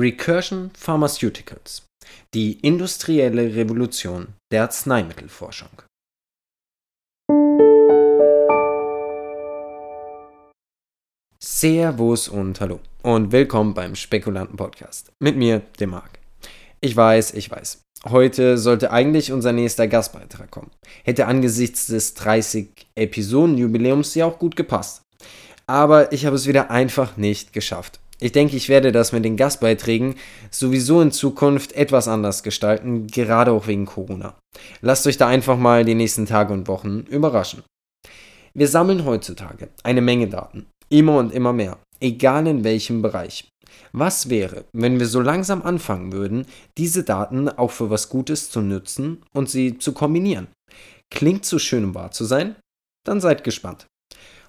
Recursion Pharmaceuticals Die industrielle Revolution der Arzneimittelforschung Servus und hallo und willkommen beim Spekulanten Podcast mit mir, dem Marc. Ich weiß, ich weiß. Heute sollte eigentlich unser nächster Gastbeitrag kommen. Hätte angesichts des 30 Episoden Jubiläums ja auch gut gepasst. Aber ich habe es wieder einfach nicht geschafft. Ich denke, ich werde das mit den Gastbeiträgen sowieso in Zukunft etwas anders gestalten, gerade auch wegen Corona. Lasst euch da einfach mal die nächsten Tage und Wochen überraschen. Wir sammeln heutzutage eine Menge Daten, immer und immer mehr, egal in welchem Bereich. Was wäre, wenn wir so langsam anfangen würden, diese Daten auch für was Gutes zu nutzen und sie zu kombinieren? Klingt zu schön, um wahr zu sein? Dann seid gespannt.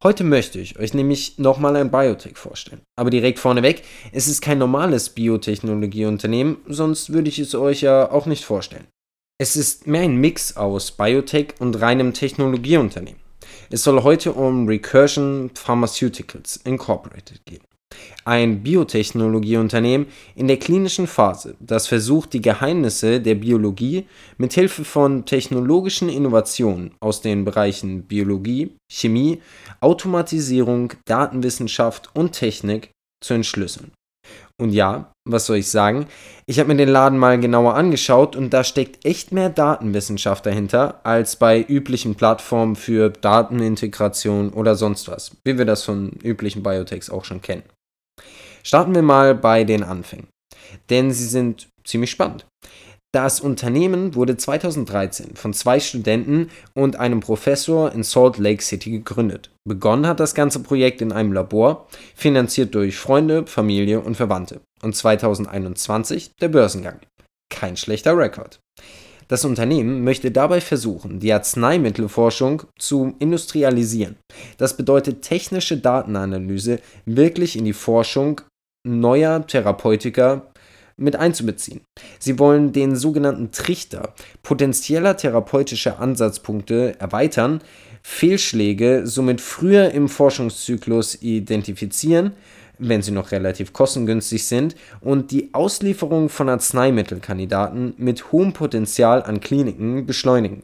Heute möchte ich euch nämlich nochmal ein Biotech vorstellen. Aber direkt vorneweg, es ist kein normales Biotechnologieunternehmen, sonst würde ich es euch ja auch nicht vorstellen. Es ist mehr ein Mix aus Biotech und reinem Technologieunternehmen. Es soll heute um Recursion Pharmaceuticals Incorporated gehen ein Biotechnologieunternehmen in der klinischen Phase, das versucht, die Geheimnisse der Biologie mit Hilfe von technologischen Innovationen aus den Bereichen Biologie, Chemie, Automatisierung, Datenwissenschaft und Technik zu entschlüsseln. Und ja, was soll ich sagen? Ich habe mir den Laden mal genauer angeschaut und da steckt echt mehr Datenwissenschaft dahinter als bei üblichen Plattformen für Datenintegration oder sonst was, wie wir das von üblichen Biotechs auch schon kennen. Starten wir mal bei den Anfängen, denn sie sind ziemlich spannend. Das Unternehmen wurde 2013 von zwei Studenten und einem Professor in Salt Lake City gegründet. Begonnen hat das ganze Projekt in einem Labor, finanziert durch Freunde, Familie und Verwandte. Und 2021 der Börsengang. Kein schlechter Rekord. Das Unternehmen möchte dabei versuchen, die Arzneimittelforschung zu industrialisieren. Das bedeutet technische Datenanalyse wirklich in die Forschung neuer Therapeutika mit einzubeziehen. Sie wollen den sogenannten Trichter potenzieller therapeutischer Ansatzpunkte erweitern, Fehlschläge somit früher im Forschungszyklus identifizieren, wenn sie noch relativ kostengünstig sind, und die Auslieferung von Arzneimittelkandidaten mit hohem Potenzial an Kliniken beschleunigen.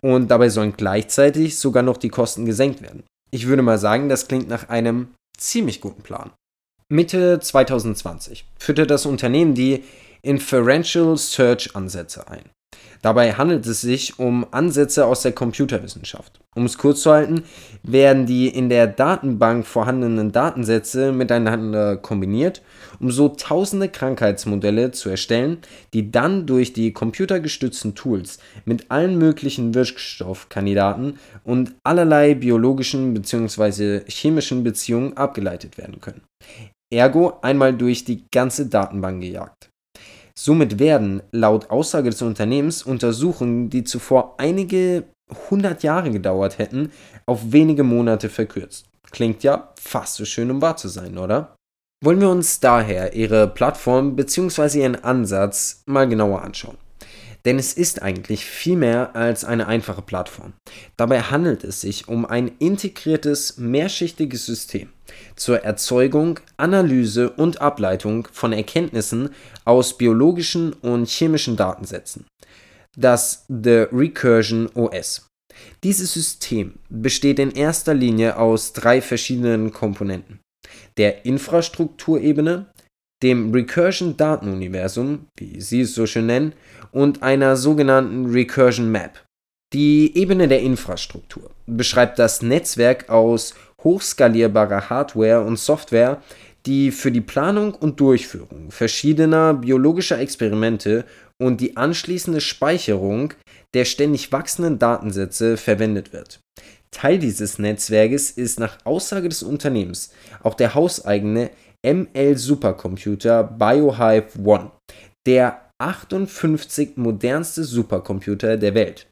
Und dabei sollen gleichzeitig sogar noch die Kosten gesenkt werden. Ich würde mal sagen, das klingt nach einem ziemlich guten Plan. Mitte 2020 führte das Unternehmen die Inferential Search Ansätze ein. Dabei handelt es sich um Ansätze aus der Computerwissenschaft. Um es kurz zu halten, werden die in der Datenbank vorhandenen Datensätze miteinander kombiniert, um so tausende Krankheitsmodelle zu erstellen, die dann durch die computergestützten Tools mit allen möglichen Wirkstoffkandidaten und allerlei biologischen bzw. chemischen Beziehungen abgeleitet werden können ergo einmal durch die ganze Datenbank gejagt. Somit werden, laut Aussage des Unternehmens, Untersuchungen, die zuvor einige hundert Jahre gedauert hätten, auf wenige Monate verkürzt. Klingt ja fast so schön, um wahr zu sein, oder? Wollen wir uns daher ihre Plattform bzw. ihren Ansatz mal genauer anschauen. Denn es ist eigentlich viel mehr als eine einfache Plattform. Dabei handelt es sich um ein integriertes, mehrschichtiges System zur Erzeugung, Analyse und Ableitung von Erkenntnissen aus biologischen und chemischen Datensätzen. Das The Recursion OS. Dieses System besteht in erster Linie aus drei verschiedenen Komponenten. Der Infrastrukturebene, dem Recursion Datenuniversum, wie Sie es so schön nennen, und einer sogenannten Recursion Map. Die Ebene der Infrastruktur beschreibt das Netzwerk aus hochskalierbarer Hardware und Software, die für die Planung und Durchführung verschiedener biologischer Experimente und die anschließende Speicherung der ständig wachsenden Datensätze verwendet wird. Teil dieses Netzwerkes ist nach Aussage des Unternehmens auch der hauseigene ML-Supercomputer BioHive One, der 58 modernste Supercomputer der Welt.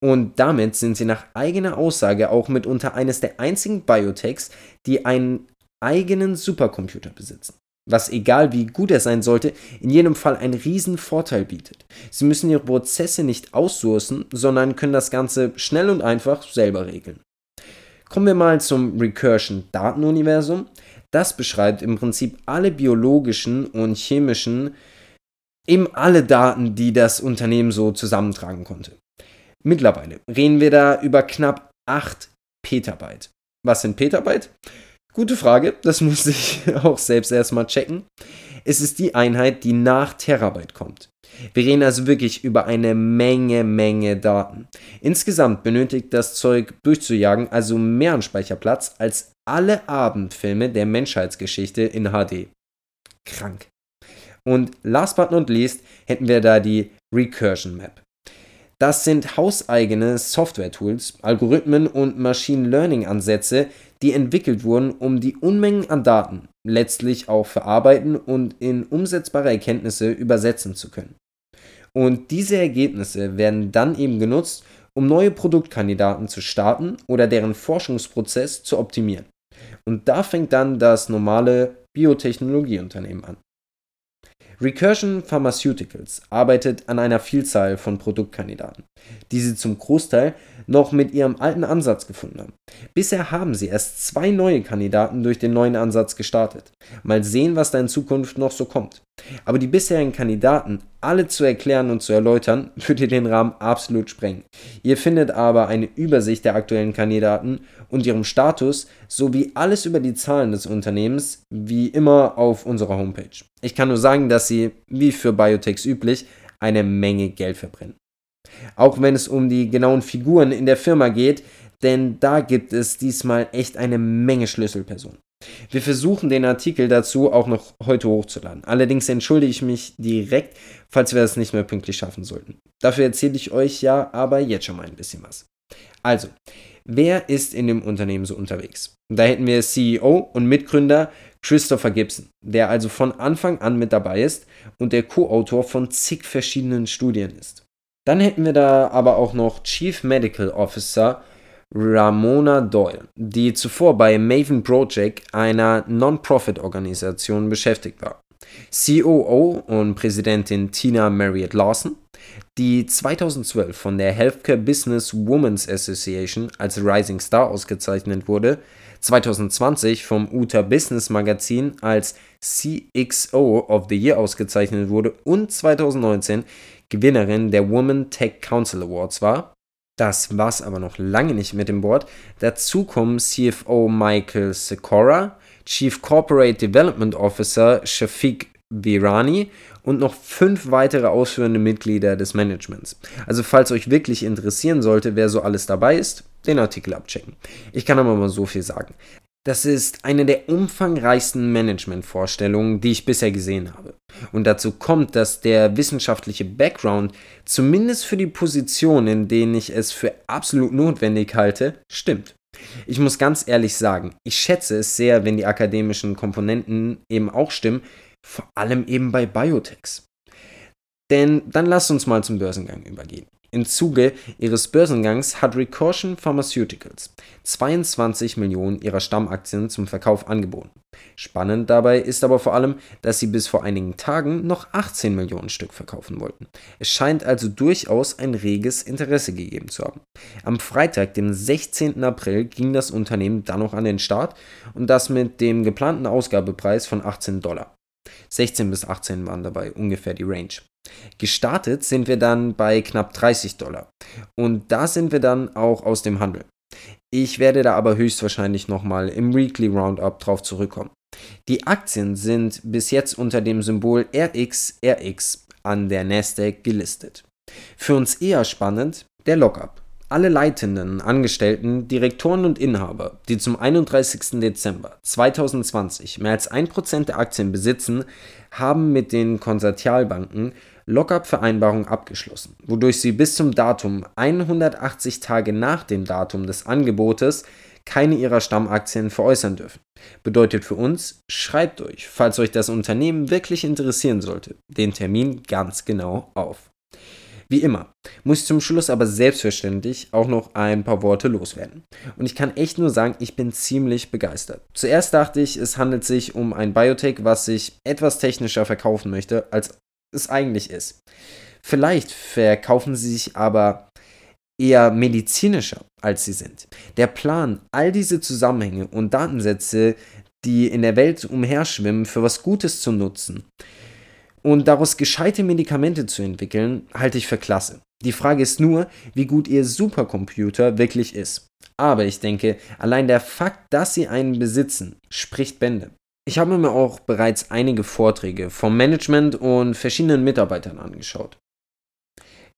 Und damit sind sie nach eigener Aussage auch mitunter eines der einzigen Biotechs, die einen eigenen Supercomputer besitzen. Was egal wie gut er sein sollte, in jedem Fall einen riesen Vorteil bietet. Sie müssen ihre Prozesse nicht aussourcen, sondern können das Ganze schnell und einfach selber regeln. Kommen wir mal zum Recursion Datenuniversum. Das beschreibt im Prinzip alle biologischen und chemischen, eben alle Daten, die das Unternehmen so zusammentragen konnte. Mittlerweile reden wir da über knapp 8 Petabyte. Was sind Petabyte? Gute Frage, das muss ich auch selbst erstmal checken. Es ist die Einheit, die nach Terabyte kommt. Wir reden also wirklich über eine Menge, Menge Daten. Insgesamt benötigt das Zeug durchzujagen also mehr an Speicherplatz als alle Abendfilme der Menschheitsgeschichte in HD. Krank. Und last but not least hätten wir da die Recursion Map. Das sind hauseigene Software-Tools, Algorithmen und Machine Learning-Ansätze, die entwickelt wurden, um die Unmengen an Daten letztlich auch verarbeiten und in umsetzbare Erkenntnisse übersetzen zu können. Und diese Ergebnisse werden dann eben genutzt, um neue Produktkandidaten zu starten oder deren Forschungsprozess zu optimieren. Und da fängt dann das normale Biotechnologieunternehmen an. Recursion Pharmaceuticals arbeitet an einer Vielzahl von Produktkandidaten, die sie zum Großteil noch mit ihrem alten Ansatz gefunden haben. Bisher haben sie erst zwei neue Kandidaten durch den neuen Ansatz gestartet. Mal sehen, was da in Zukunft noch so kommt. Aber die bisherigen Kandidaten alle zu erklären und zu erläutern, würde den Rahmen absolut sprengen. Ihr findet aber eine Übersicht der aktuellen Kandidaten und ihrem Status sowie alles über die Zahlen des Unternehmens wie immer auf unserer Homepage. Ich kann nur sagen, dass sie, wie für Biotechs üblich, eine Menge Geld verbrennen. Auch wenn es um die genauen Figuren in der Firma geht, denn da gibt es diesmal echt eine Menge Schlüsselpersonen. Wir versuchen den Artikel dazu auch noch heute hochzuladen. Allerdings entschuldige ich mich direkt, falls wir das nicht mehr pünktlich schaffen sollten. Dafür erzähle ich euch ja aber jetzt schon mal ein bisschen was. Also, wer ist in dem Unternehmen so unterwegs? Da hätten wir CEO und Mitgründer Christopher Gibson, der also von Anfang an mit dabei ist und der Co-Autor von zig verschiedenen Studien ist. Dann hätten wir da aber auch noch Chief Medical Officer Ramona Doyle, die zuvor bei Maven Project, einer Non-Profit-Organisation, beschäftigt war. COO und Präsidentin Tina Marriott Lawson, die 2012 von der Healthcare Business Women's Association als Rising Star ausgezeichnet wurde, 2020 vom UTA Business Magazin als CXO of the Year ausgezeichnet wurde und 2019 Gewinnerin der Women Tech Council Awards war das war's aber noch lange nicht mit dem Board. Dazu kommen CFO Michael Sikora, Chief Corporate Development Officer Shafiq Virani und noch fünf weitere ausführende Mitglieder des Managements. Also falls euch wirklich interessieren sollte, wer so alles dabei ist, den Artikel abchecken. Ich kann aber mal so viel sagen. Das ist eine der umfangreichsten Managementvorstellungen, die ich bisher gesehen habe. Und dazu kommt, dass der wissenschaftliche Background, zumindest für die Position, in denen ich es für absolut notwendig halte, stimmt. Ich muss ganz ehrlich sagen, ich schätze es sehr, wenn die akademischen Komponenten eben auch stimmen, vor allem eben bei Biotechs. Denn dann lasst uns mal zum Börsengang übergehen. Im Zuge ihres Börsengangs hat Recursion Pharmaceuticals 22 Millionen ihrer Stammaktien zum Verkauf angeboten. Spannend dabei ist aber vor allem, dass sie bis vor einigen Tagen noch 18 Millionen Stück verkaufen wollten. Es scheint also durchaus ein reges Interesse gegeben zu haben. Am Freitag, dem 16. April, ging das Unternehmen dann noch an den Start und das mit dem geplanten Ausgabepreis von 18 Dollar. 16 bis 18 waren dabei ungefähr die Range. Gestartet sind wir dann bei knapp 30 Dollar. Und da sind wir dann auch aus dem Handel. Ich werde da aber höchstwahrscheinlich nochmal im Weekly Roundup drauf zurückkommen. Die Aktien sind bis jetzt unter dem Symbol RXRX an der Nasdaq gelistet. Für uns eher spannend der Lockup. Alle Leitenden, Angestellten, Direktoren und Inhaber, die zum 31. Dezember 2020 mehr als 1% der Aktien besitzen, haben mit den Konsortialbanken Lockup-Vereinbarung abgeschlossen, wodurch sie bis zum Datum 180 Tage nach dem Datum des Angebotes keine ihrer Stammaktien veräußern dürfen. Bedeutet für uns, schreibt euch, falls euch das Unternehmen wirklich interessieren sollte, den Termin ganz genau auf. Wie immer, muss ich zum Schluss aber selbstverständlich auch noch ein paar Worte loswerden. Und ich kann echt nur sagen, ich bin ziemlich begeistert. Zuerst dachte ich, es handelt sich um ein Biotech, was sich etwas technischer verkaufen möchte, als es eigentlich ist. Vielleicht verkaufen sie sich aber eher medizinischer, als sie sind. Der Plan, all diese Zusammenhänge und Datensätze die in der Welt umherschwimmen, für was Gutes zu nutzen und daraus gescheite Medikamente zu entwickeln, halte ich für klasse. Die Frage ist nur, wie gut Ihr Supercomputer wirklich ist. Aber ich denke, allein der Fakt, dass Sie einen besitzen, spricht Bände. Ich habe mir auch bereits einige Vorträge vom Management und verschiedenen Mitarbeitern angeschaut.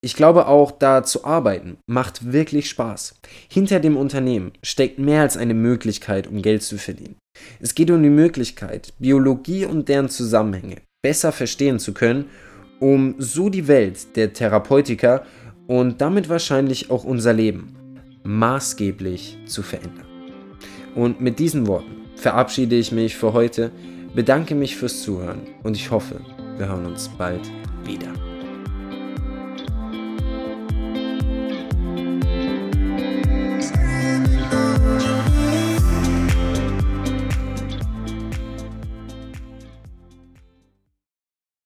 Ich glaube auch, da zu arbeiten macht wirklich Spaß. Hinter dem Unternehmen steckt mehr als eine Möglichkeit, um Geld zu verdienen. Es geht um die Möglichkeit, Biologie und deren Zusammenhänge besser verstehen zu können, um so die Welt der Therapeutiker und damit wahrscheinlich auch unser Leben maßgeblich zu verändern. Und mit diesen Worten verabschiede ich mich für heute, bedanke mich fürs Zuhören und ich hoffe, wir hören uns bald wieder.